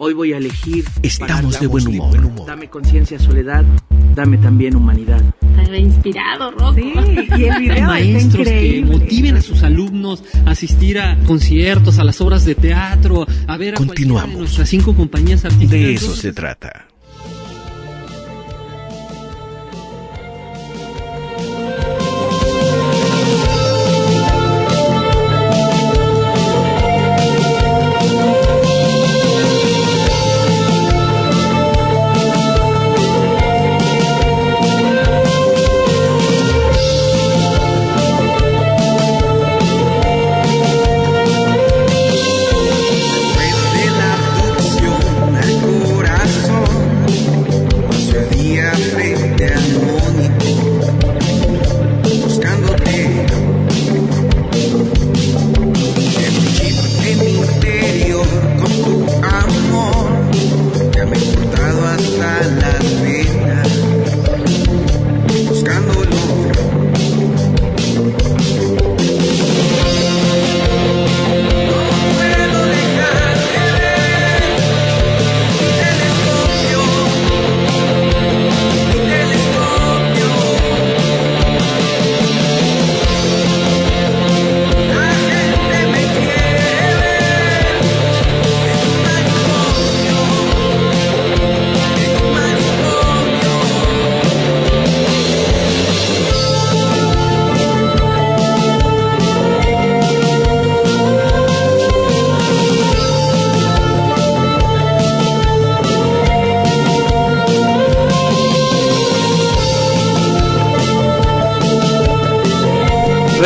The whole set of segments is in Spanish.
Hoy voy a elegir. Estamos de buen humor. Dame conciencia, soledad. Dame también humanidad. Está inspirado, Rocco. Sí, y el video Maestros que motiven a sus alumnos a asistir a conciertos, a las obras de teatro, a ver a Continuamos. de nuestras cinco compañías artísticas. De eso se trata.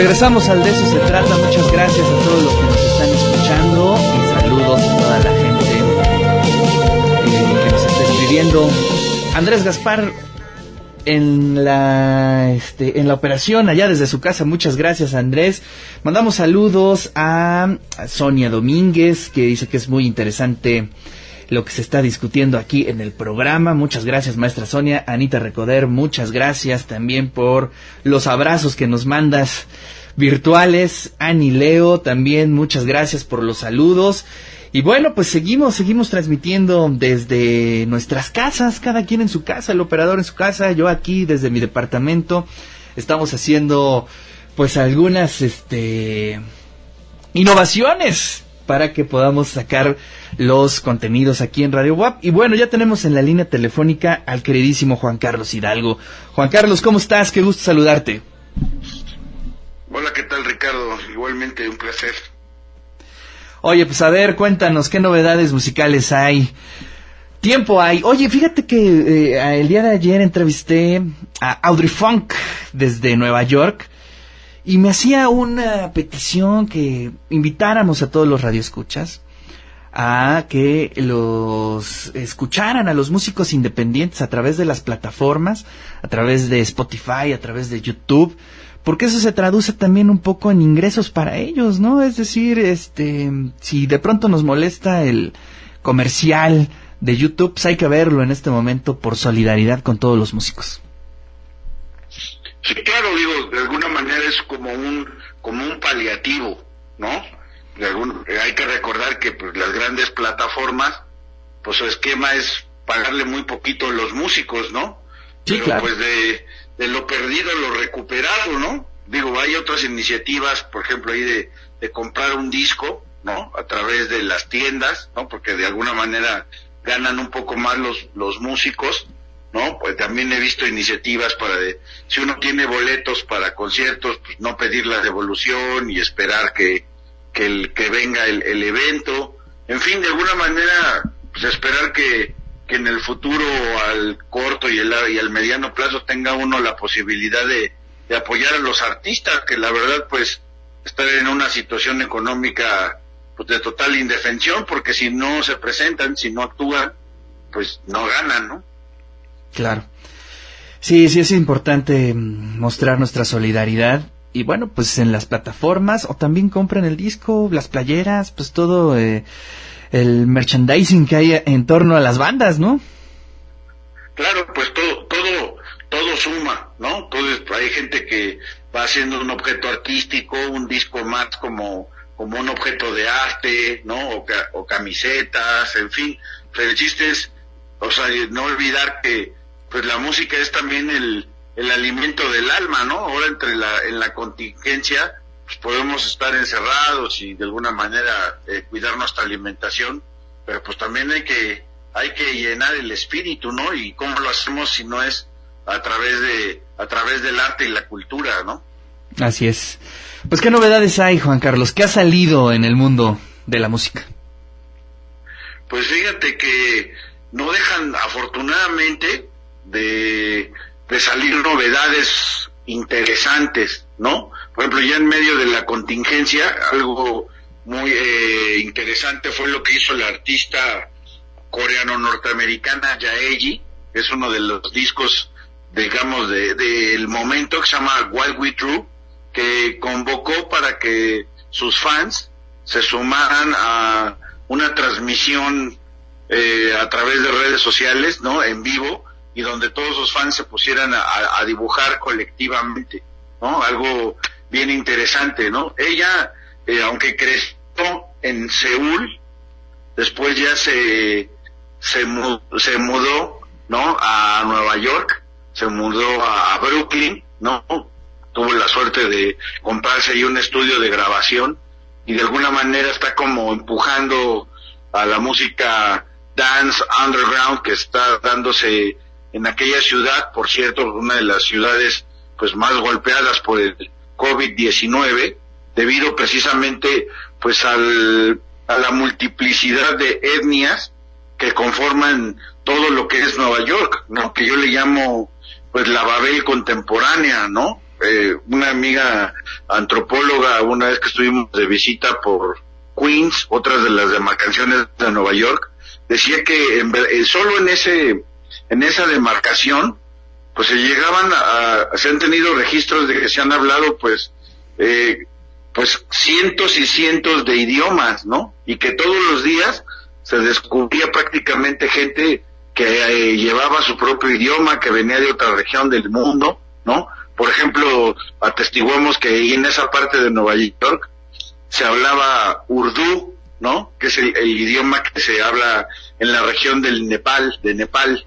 Regresamos al de eso se trata. Muchas gracias a todos los que nos están escuchando y saludos a toda la gente eh, que nos está escribiendo. Andrés Gaspar en la este, en la operación allá desde su casa. Muchas gracias, Andrés. Mandamos saludos a, a Sonia Domínguez que dice que es muy interesante lo que se está discutiendo aquí en el programa. Muchas gracias, maestra Sonia. Anita Recoder, muchas gracias también por los abrazos que nos mandas virtuales. Ani Leo, también muchas gracias por los saludos. Y bueno, pues seguimos, seguimos transmitiendo desde nuestras casas, cada quien en su casa, el operador en su casa, yo aquí desde mi departamento. Estamos haciendo pues algunas este innovaciones para que podamos sacar los contenidos aquí en Radio WAP. Y bueno, ya tenemos en la línea telefónica al queridísimo Juan Carlos Hidalgo. Juan Carlos, ¿cómo estás? Qué gusto saludarte. Hola, ¿qué tal Ricardo? Igualmente, un placer. Oye, pues a ver, cuéntanos, ¿qué novedades musicales hay? Tiempo hay. Oye, fíjate que eh, el día de ayer entrevisté a Audrey Funk desde Nueva York y me hacía una petición que invitáramos a todos los radioescuchas a que los escucharan a los músicos independientes a través de las plataformas, a través de Spotify, a través de YouTube, porque eso se traduce también un poco en ingresos para ellos, ¿no? Es decir, este, si de pronto nos molesta el comercial de YouTube, pues hay que verlo en este momento por solidaridad con todos los músicos. Sí, claro, digo, de alguna manera es como un como un paliativo, ¿no? De algún, hay que recordar que pues, las grandes plataformas, pues su esquema es pagarle muy poquito a los músicos, ¿no? Sí, Pero claro. pues de, de lo perdido lo recuperado, ¿no? Digo, hay otras iniciativas, por ejemplo, ahí de, de comprar un disco, ¿no? A través de las tiendas, ¿no? Porque de alguna manera ganan un poco más los, los músicos, ¿no? Pues también he visto iniciativas para de, si uno tiene boletos para conciertos, pues no pedir la devolución y esperar que, que, el, que venga el, el evento. En fin, de alguna manera, pues esperar que, que en el futuro, al corto y, el, y al mediano plazo, tenga uno la posibilidad de, de apoyar a los artistas, que la verdad, pues, estar en una situación económica pues, de total indefensión, porque si no se presentan, si no actúan, pues no ganan, ¿no? Claro. Sí, sí es importante mm, mostrar nuestra solidaridad. Y bueno, pues en las plataformas o también compren el disco, las playeras, pues todo eh, el merchandising que hay en torno a las bandas, ¿no? Claro, pues todo, todo, todo suma, ¿no? Entonces hay gente que va haciendo un objeto artístico, un disco más como, como un objeto de arte, ¿no? O camisetas, en fin. Pero el chiste es, o sea, no olvidar que pues la música es también el, el alimento del alma, ¿no? Ahora entre la, en la contingencia pues podemos estar encerrados y de alguna manera eh, cuidar nuestra alimentación, pero pues también hay que hay que llenar el espíritu, ¿no? Y cómo lo hacemos si no es a través de a través del arte y la cultura, ¿no? Así es. Pues qué novedades hay, Juan Carlos, qué ha salido en el mundo de la música. Pues fíjate que no dejan afortunadamente de, de salir novedades interesantes, ¿no? Por ejemplo, ya en medio de la contingencia, algo muy eh, interesante fue lo que hizo la artista coreano-norteamericana Yaeji, es uno de los discos, digamos, del de, momento que se llama Wild We True, que convocó para que sus fans se sumaran a una transmisión eh, a través de redes sociales, ¿no? En vivo, y donde todos sus fans se pusieran a, dibujar colectivamente, ¿no? Algo bien interesante, ¿no? Ella, eh, aunque creció en Seúl, después ya se, se, se mudó, ¿no? A Nueva York, se mudó a, a Brooklyn, ¿no? Tuvo la suerte de comprarse ahí un estudio de grabación y de alguna manera está como empujando a la música dance underground que está dándose en aquella ciudad, por cierto, una de las ciudades pues más golpeadas por el COVID-19, debido precisamente pues al, a la multiplicidad de etnias que conforman todo lo que es Nueva York, ¿no? Que yo le llamo pues la Babel contemporánea, ¿no? Eh, una amiga antropóloga, una vez que estuvimos de visita por Queens, otras de las demarcaciones de Nueva York, decía que en, eh, solo en ese en esa demarcación pues se llegaban a, se han tenido registros de que se han hablado pues eh, pues cientos y cientos de idiomas no y que todos los días se descubría prácticamente gente que eh, llevaba su propio idioma que venía de otra región del mundo no por ejemplo atestiguamos que en esa parte de Nueva York se hablaba urdú no que es el, idioma que se habla en la región del Nepal de Nepal.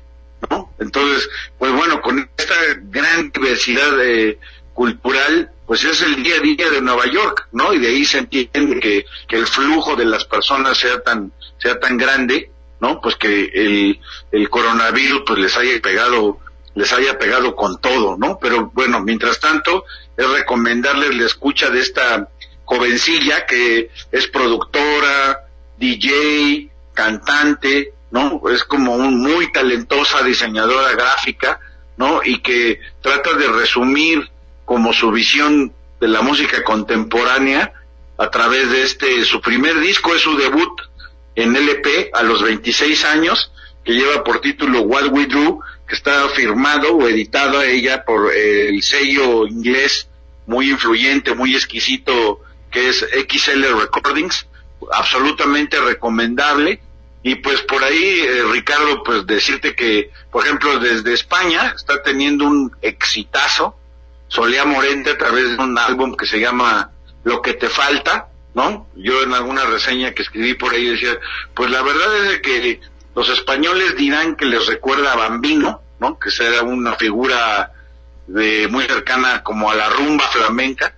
Entonces, pues bueno, con esta gran diversidad de, cultural, pues es el día a día de Nueva York, ¿no? Y de ahí se entiende que, que el flujo de las personas sea tan, sea tan grande, ¿no? Pues que el, el coronavirus pues les haya pegado, les haya pegado con todo, ¿no? Pero bueno, mientras tanto, es recomendarles la escucha de esta jovencilla que es productora, DJ, cantante, ¿no? Es como un muy talentosa diseñadora gráfica, ¿no? Y que trata de resumir como su visión de la música contemporánea a través de este, su primer disco es su debut en LP a los 26 años, que lleva por título What We Do, que está firmado o editado a ella por el sello inglés muy influyente, muy exquisito, que es XL Recordings, absolutamente recomendable, y pues por ahí, eh, Ricardo, pues decirte que, por ejemplo, desde España está teniendo un exitazo, Solea Morente a través de un álbum que se llama Lo que te falta, ¿no? Yo en alguna reseña que escribí por ahí decía, pues la verdad es que los españoles dirán que les recuerda a Bambino, ¿no? Que será una figura de muy cercana como a la rumba flamenca,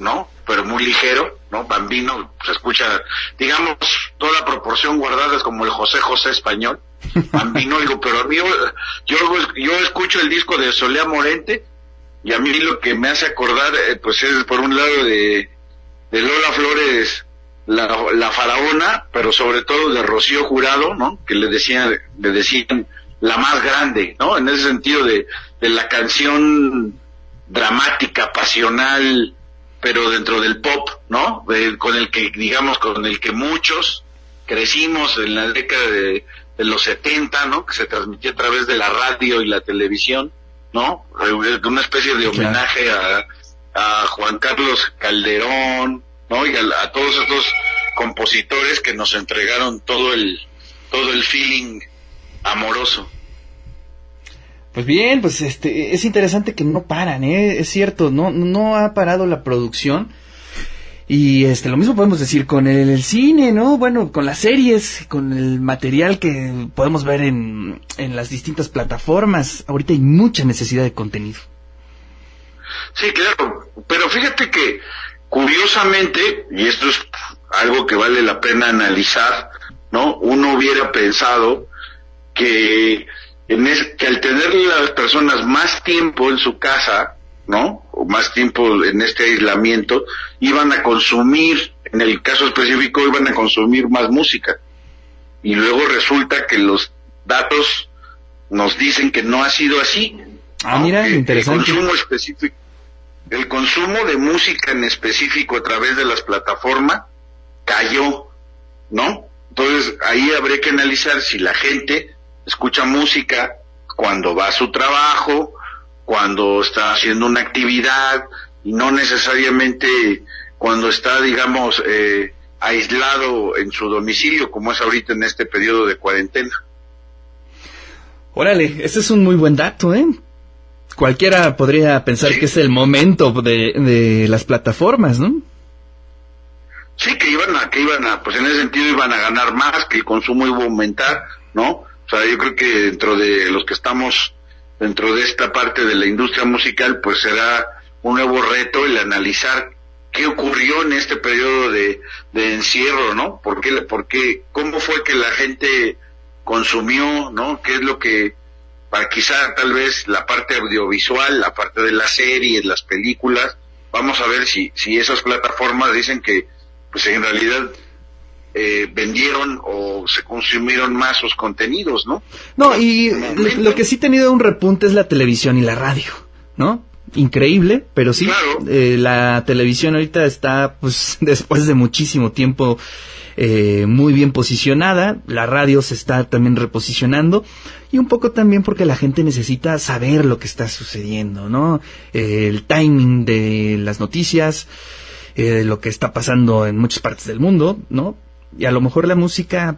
¿no? Pero muy ligero, ¿no? Bambino se escucha, digamos, toda la proporción guardada es como el José José español. Bambino, digo, pero a mí, yo, yo escucho el disco de Solea Morente y a mí lo que me hace acordar, eh, pues es por un lado de, de Lola Flores, la, la faraona, pero sobre todo de Rocío Jurado, ¿no? Que le decían, le decían la más grande, ¿no? En ese sentido de, de la canción dramática, pasional, pero dentro del pop, ¿no? De, con el que, digamos, con el que muchos crecimos en la década de, de los 70, ¿no? Que se transmitía a través de la radio y la televisión, ¿no? Una especie de homenaje a, a Juan Carlos Calderón, ¿no? Y a, a, todos estos compositores que nos entregaron todo el, todo el feeling amoroso. Pues bien, pues este es interesante que no paran, ¿eh? es cierto, no no ha parado la producción Y este, lo mismo podemos decir con el, el cine, ¿no? Bueno, con las series, con el material que podemos ver en, en las distintas plataformas. Ahorita hay mucha necesidad de contenido. Sí, claro, pero fíjate que curiosamente, y esto es algo que vale la pena analizar, ¿no? Uno hubiera pensado que, en es- que al tener las personas más tiempo en su casa, ¿no? O más tiempo en este aislamiento, iban a consumir, en el caso específico, iban a consumir más música. Y luego resulta que los datos nos dicen que no ha sido así. Ah, ¿no? mira, Que interesante. El consumo específico, el consumo de música en específico a través de las plataformas cayó, ¿no? Entonces ahí habría que analizar si la gente escucha música cuando va a su trabajo, cuando está haciendo una actividad y no necesariamente cuando está, digamos, eh, aislado en su domicilio, como es ahorita en este periodo de cuarentena. Órale, ese es un muy buen dato, ¿eh? Cualquiera podría pensar Sí. que es el momento de, de las plataformas, ¿no? Sí, que iban a, que iban a, pues en ese sentido iban a ganar más, que el consumo iba a aumentar, ¿no? O sea, yo creo que dentro de los que estamos dentro de esta parte de la industria musical, pues será un nuevo reto el analizar qué ocurrió en este periodo de, encierro, ¿no? ¿Por qué, por qué, cómo fue que la gente consumió, ¿no? ¿Qué es lo que, para quizá tal vez la parte audiovisual, la parte de las series, las películas, vamos a ver si, si esas plataformas dicen que, pues en realidad eh, vendieron o se consumieron más sus contenidos, ¿no? No, y lo, que sí ha tenido un repunte es la televisión y la radio, ¿no? Increíble, pero sí, Claro. eh, la televisión ahorita está, pues, después de muchísimo tiempo eh, muy bien posicionada, la radio se está también reposicionando y un poco también porque la gente necesita saber lo que está sucediendo, ¿no? Eh, el timing de las noticias, eh, lo que está pasando en muchas partes del mundo, ¿no? Y a lo mejor la música,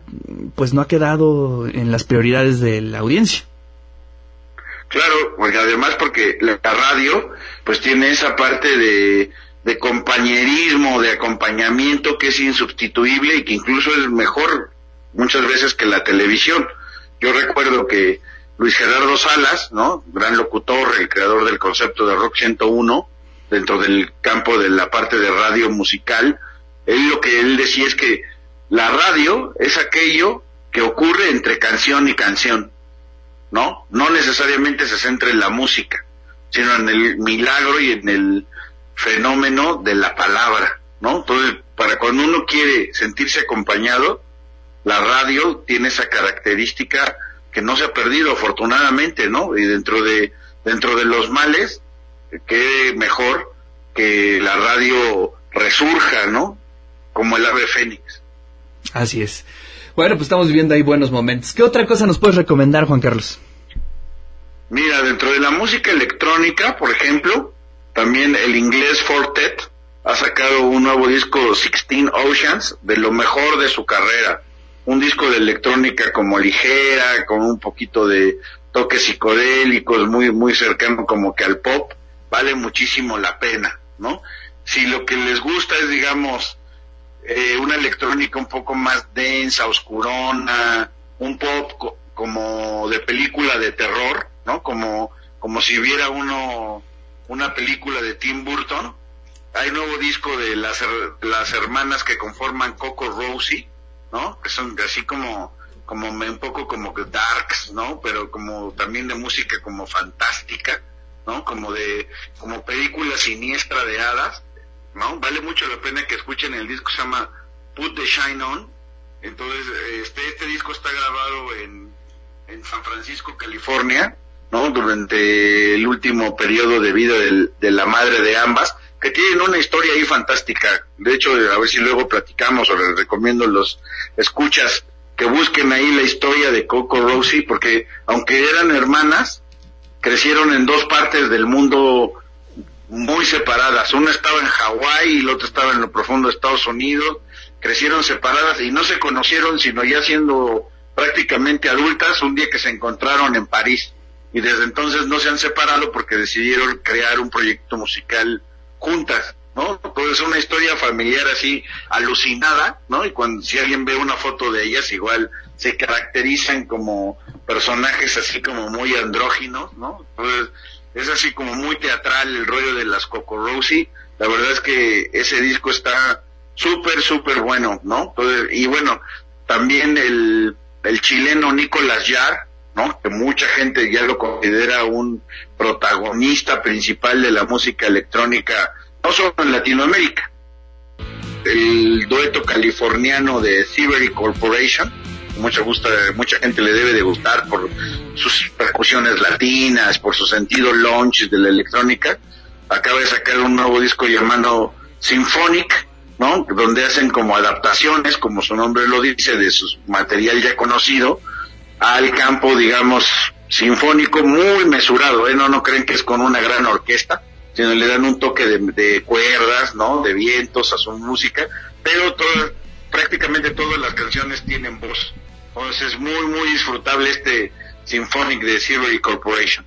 pues no ha quedado en las prioridades de la audiencia. Claro, porque además porque la radio pues tiene esa parte de, de compañerismo, de acompañamiento que es insubstituible y que incluso es mejor muchas veces que la televisión. Yo recuerdo que Luis Gerardo Salas, ¿no? Gran locutor, el creador del concepto de Rock 101, dentro del campo de la parte de radio musical, él lo que él decía es que la radio es aquello que ocurre entre canción y canción. ¿no? No necesariamente se centra en la música, sino en el milagro y en el fenómeno de la palabra, ¿no? Entonces, para cuando uno quiere sentirse acompañado, la radio tiene esa característica que no se ha perdido afortunadamente, ¿no? Y dentro de dentro de los males, qué mejor que la radio resurja, ¿no? Como el ave fénix. Así es. Bueno, pues estamos viviendo ahí buenos momentos. ¿Qué otra cosa nos puedes recomendar, Juan Carlos? Mira, dentro de la música electrónica, por ejemplo, también el inglés Fortet ha sacado un nuevo disco 16 Oceans de lo mejor de su carrera. Un disco de electrónica como ligera, con un poquito de toques psicodélicos, muy, muy cercano como que al pop. Vale muchísimo la pena, ¿no? Si lo que les gusta es, digamos, eh, una electrónica un poco más densa, oscurona, un pop co- como de película de terror, ¿no? Como, como si hubiera uno, una película de Tim Burton. Hay nuevo disco de las, las hermanas que conforman Coco Rosie, ¿no? Que son así como, como un poco como que darks, ¿no? Pero como también de música como fantástica, ¿no? Como de, como película siniestra de hadas. ¿No? Vale mucho la pena que escuchen el disco, se llama Put the Shine On. Entonces, este, este disco está grabado en, en San Francisco, California, ¿no? Durante el último periodo de vida de la madre de ambas, que tienen una historia ahí fantástica. De hecho, a ver si luego platicamos o les recomiendo los escuchas que busquen ahí la historia de Coco Rosie, porque aunque eran hermanas, crecieron en dos partes del mundo muy separadas. Una estaba en Hawái y la otra estaba en lo profundo de Estados Unidos. Crecieron separadas y no se conocieron sino ya siendo prácticamente adultas un día que se encontraron en París. Y desde entonces no se han separado porque decidieron crear un proyecto musical juntas. ¿no? Pues es una historia familiar así alucinada, ¿no? Y cuando si alguien ve una foto de ellas, igual se caracterizan como personajes así como muy andróginos, ¿no? Entonces, es así como muy teatral el rollo de las Coco Rosie. La verdad es que ese disco está súper, súper bueno, ¿no? Y bueno, también el, el chileno Nicolás Yar, ¿no? Que mucha gente ya lo considera un protagonista principal de la música electrónica, no solo en Latinoamérica. El dueto californiano de Thievery Corporation, mucha gusta, mucha gente le debe de gustar por sus percusiones latinas, por su sentido launch de la electrónica. Acaba de sacar un nuevo disco llamado Symphonic, ¿no? Donde hacen como adaptaciones, como su nombre lo dice, de su material ya conocido al campo, digamos, sinfónico muy mesurado, ¿eh? No, no creen que es con una gran orquesta, sino le dan un toque de, cuerdas, ¿no? De vientos a su música, pero prácticamente todas las canciones tienen voz. Entonces es muy, muy disfrutable este Symphonic de Silvery Corporation.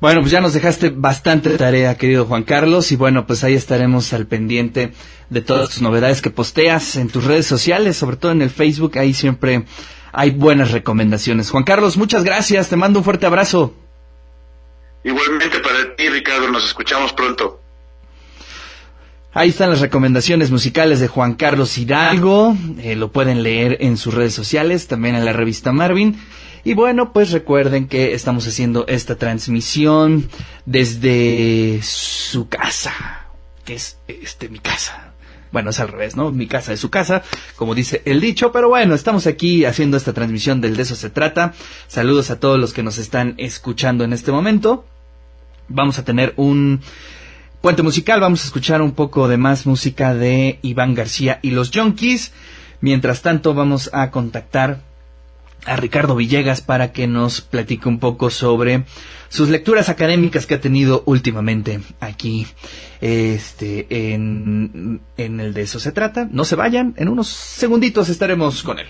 Bueno, pues ya nos dejaste bastante tarea, querido Juan Carlos, y bueno, pues ahí estaremos al pendiente de todas tus novedades que posteas en tus redes sociales, sobre todo en el Facebook, ahí siempre hay buenas recomendaciones. Juan Carlos, muchas gracias, te mando un fuerte abrazo. Igualmente para ti, Ricardo, nos escuchamos pronto. Ahí están las recomendaciones musicales de Juan Carlos Hidalgo, eh, lo pueden leer en sus redes sociales, también en la revista Marvin. Y bueno, pues recuerden que estamos haciendo esta transmisión desde su casa, que es este mi casa. Bueno, es al revés, ¿no? Mi casa es su casa, como dice el dicho, pero bueno, estamos aquí haciendo esta transmisión del de eso se trata. Saludos a todos los que nos están escuchando en este momento. Vamos a tener un puente musical, vamos a escuchar un poco de más música de Iván García y los Junkies. Mientras tanto, vamos a contactar a Ricardo Villegas para que nos platique un poco sobre sus lecturas académicas que ha tenido últimamente aquí este en, en el de eso se trata. No se vayan, en unos segunditos estaremos con él.